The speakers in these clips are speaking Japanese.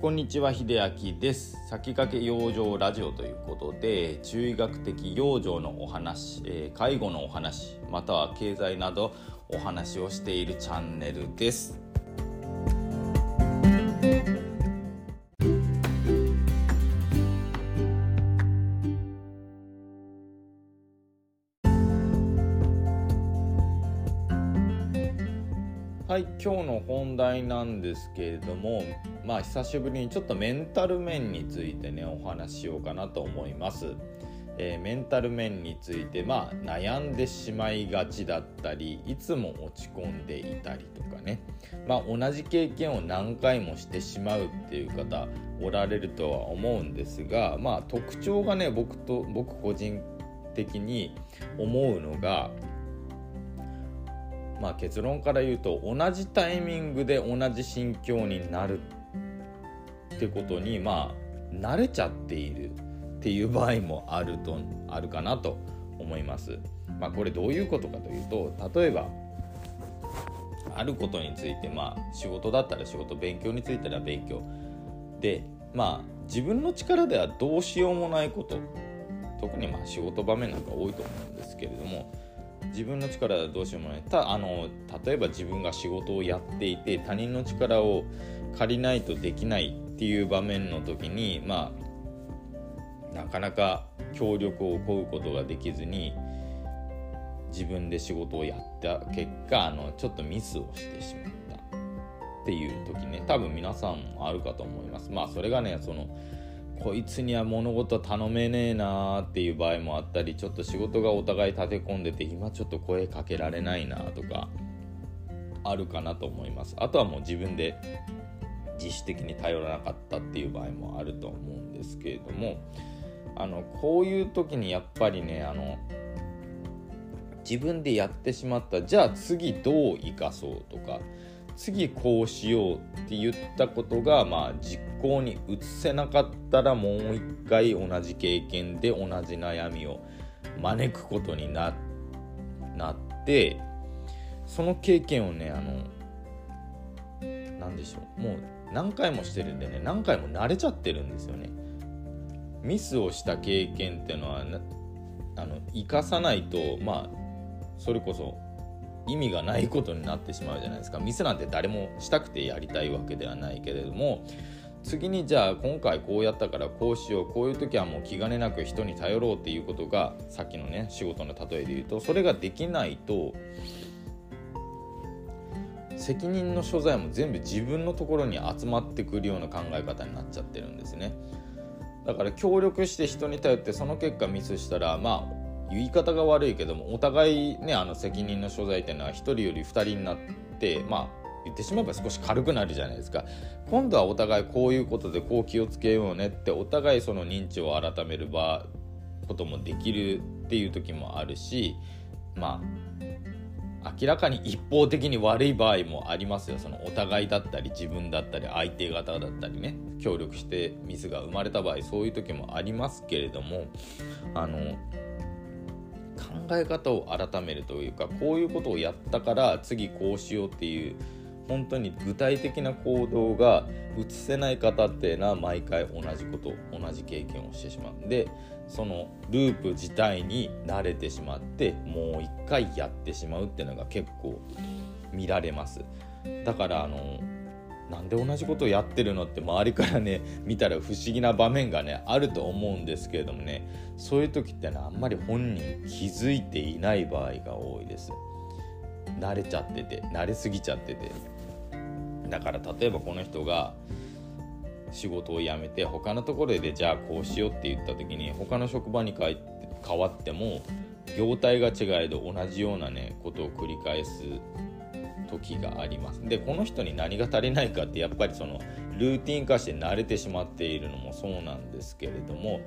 こんにちは秀明です。先駆け養生ラジオということで中医学的養生のお話、えー、介護のお話または経済などお話をしているチャンネルです。はい今日の本題なんですけれどもまあ久しぶりにちょっとメンタル面についてねお話ししようかなと思います、えー、メンタル面についてまあ悩んでしまいがちだったりいつも落ち込んでいたりとかね。まあ同じ経験を何回もしてしまうっていう方おられるとは思うんですがまあ特徴がね僕と僕個人的に思うのがまあ、結論から言うと同じタイミングで同じ心境になるってことにまあ慣れちゃっているっていう場合もあるとあるかなと思います。まあ、これどういうことかというと例えばあることについてまあ仕事だったら仕事勉強については勉強でまあ自分の力ではどうしようもないこと特にまあ仕事場面なんか多いと思うんですけれども自分の力はどうしようもない。たあの例えば自分が仕事をやっていて他人の力を借りないとできないっていう場面の時にまあなかなか協力を請うことができずに自分で仕事をやった結果あのちょっとミスをしてしまったっていう時ね。多分皆さんもあるかと思います。まあそれがねそのこいつには物事頼めねえなーっていう場合もあったりちょっと仕事がお互い立て込んでて今ちょっと声かけられないなとかあるかなと思います。あとはもう自分で自主的に頼らなかったっていう場合もあると思うんですけれどもあのこういう時にやっぱりねあの自分でやってしまったじゃあ次どう生かそうとか次こうしようって言ったことが、まあ、実行に移せなかったらもう一回同じ経験で同じ悩みを招くことにななってその経験をねあの何でしょうもう何回もしてるんでね何回も慣れちゃってるんですよね。ミスをした経験っていうのはあの生かさないとまあそれこそ意味がないことになってしまうじゃないですかミスなんて誰もしたくてやりたいわけではないけれども次にじゃあ今回こうやったからこうしようこういう時はもう気兼ねなく人に頼ろうっていうことがさっきのね仕事の例えで言うとそれができないと責任の所在も全部自分のところに集まってくるような考え方になっちゃってるんですね。だから協力して人に頼ってその結果ミスしたらまあ言い方が悪いけどもお互いねあの責任の所在っていうのは1人より2人になってまあ言ってしまえば少し軽くなるじゃないですか。今度はお互いこういうことでこう気をつけようねってお互いその認知を改める場こともできるっていう時もあるしまあ明らかに一方的に悪い場合もありますよ。そのお互いだったり自分だったり相手方だったりね。協力してミスが生まれた場合そういう時もありますけれどもあの考え方を改めるというかこういうことをやったから次こうしようっていう本当に具体的な行動が移せない方っていうのは毎回同じこと同じ経験をしてしまう。んでそのループ自体に慣れてしまってもう一回やってしまうっていうのが結構見られます。だからあのなんで同じことをやってるのって周りからね 見たら不思議な場面がねあると思うんですけれどもねそういう時ってねあんまり本人気づいていない場合が多いです。慣れちゃってて慣れすぎちゃってて。だから例えばこの人が仕事を辞めて他のところでじゃあこうしようって言った時に他の職場に変わっても業態が違えど同じようなねことを繰り返す時があります。でこの人に何が足りないかってやっぱりそのルーティン化して慣れてしまっているのもそうなんですけれども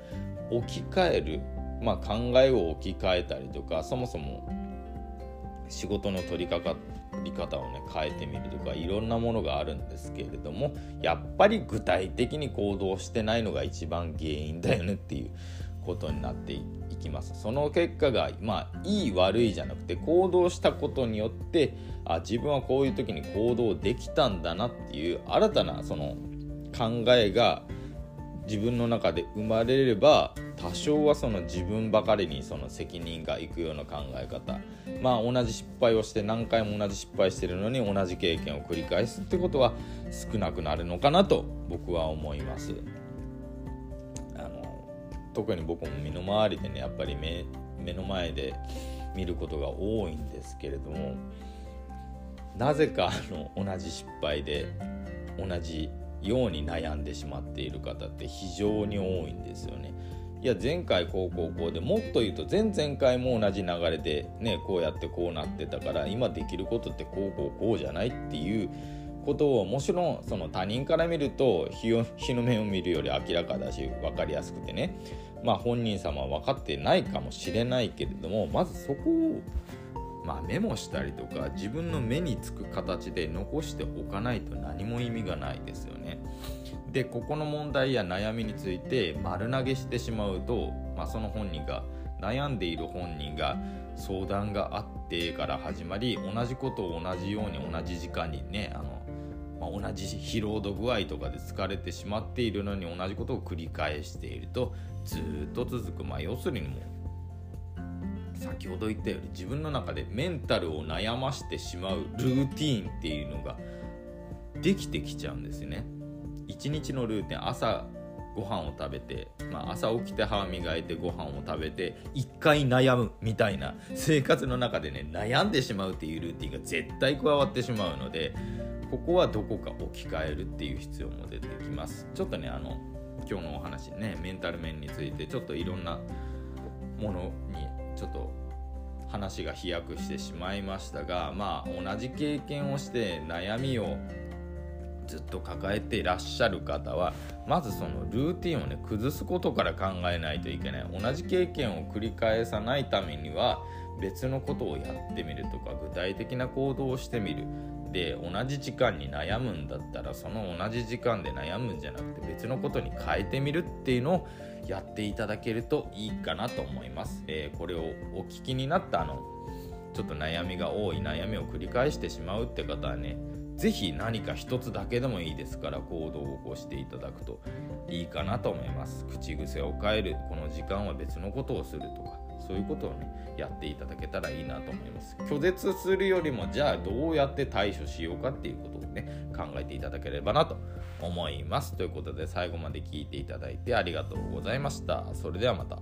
置き換える、まあ、考えを置き換えたりとかそもそも仕事の取り掛かり方をね変えてみるとかいろんなものがあるんですけれどもやっぱり具体的に行動してないのが一番原因だよねっていうことになっていきます。その結果がまあいい悪いじゃなくて行動したことによってあ自分はこういう時に行動できたんだなっていう新たなその考えが自分の中で生まれれば多少はその自分ばかりにその責任がいくような考え方まあ同じ失敗をして何回も同じ失敗してるのに同じ経験を繰り返すってことは少なくなるのかなと僕は思いますあの特に僕も身の回りでねやっぱり目目の前で見ることが多いんですけれどもなぜかあの同じ失敗で同じように悩んでしまっている方って非常に多いんですよね。いや前回こうこうこうでもっと言うと前々回も同じ流れでねこうやってこうなってたから今できることってこうこうこうじゃないっていうことをもちろんその他人から見ると 日の目を見るより明らかだし分かりやすくてねまあ本人様は分かってないかもしれないけれどもまずそこをまあ、メモしたりとか自分の目につく形で残しておかないと何も意味がないですよね。でここの問題や悩みについて丸投げしてしまうと、まあ、その本人が悩んでいる本人が相談があってから始まり同じことを同じように同じ時間にねあの、ま、同じ疲労度具合とかで疲れてしまっているのに同じことを繰り返しているとずっと続く、まあ、要するにもう先ほど言ったように自分の中でメンタルを悩ましてしまうルーティーンっていうのができてきちゃうんですね。一日のルーティン朝ご飯を食べて、まあ、朝起きて歯磨いてご飯を食べて1回悩むみたいな生活の中でね悩んでしまうっていうルーティンが絶対加わってしまうのでここはどこか置き換えるっていう必要も出てきます。ちょっとねあの今日のお話ねメンタル面についてちょっといろんなものにちょっと話が飛躍してしまいましたがまあ同じ経験をして悩みをずっと抱えていらっしゃる方はまずそのルーティンをね崩すことから考えないといけない同じ経験を繰り返さないためには別のことをやってみるとか具体的な行動をしてみるで同じ時間に悩むんだったらその同じ時間で悩むんじゃなくて別のことに変えてみるっていうのをやっていただけるといいかなと思います。えー、これをお聞きになったあのちょっと悩みが多い悩みを繰り返してしまうって方はね是非何か一つだけでもいいですから行動を起こしていただくといいかなと思います。口癖を変えるこの時間は別のことをするとかそういうことをねやっていただけたらいいなと思います。拒絶するよりもじゃあどうやって対処しようかっていうことをね考えていただければなと思います。ということで最後まで聞いていただいてありがとうございました。それではまた。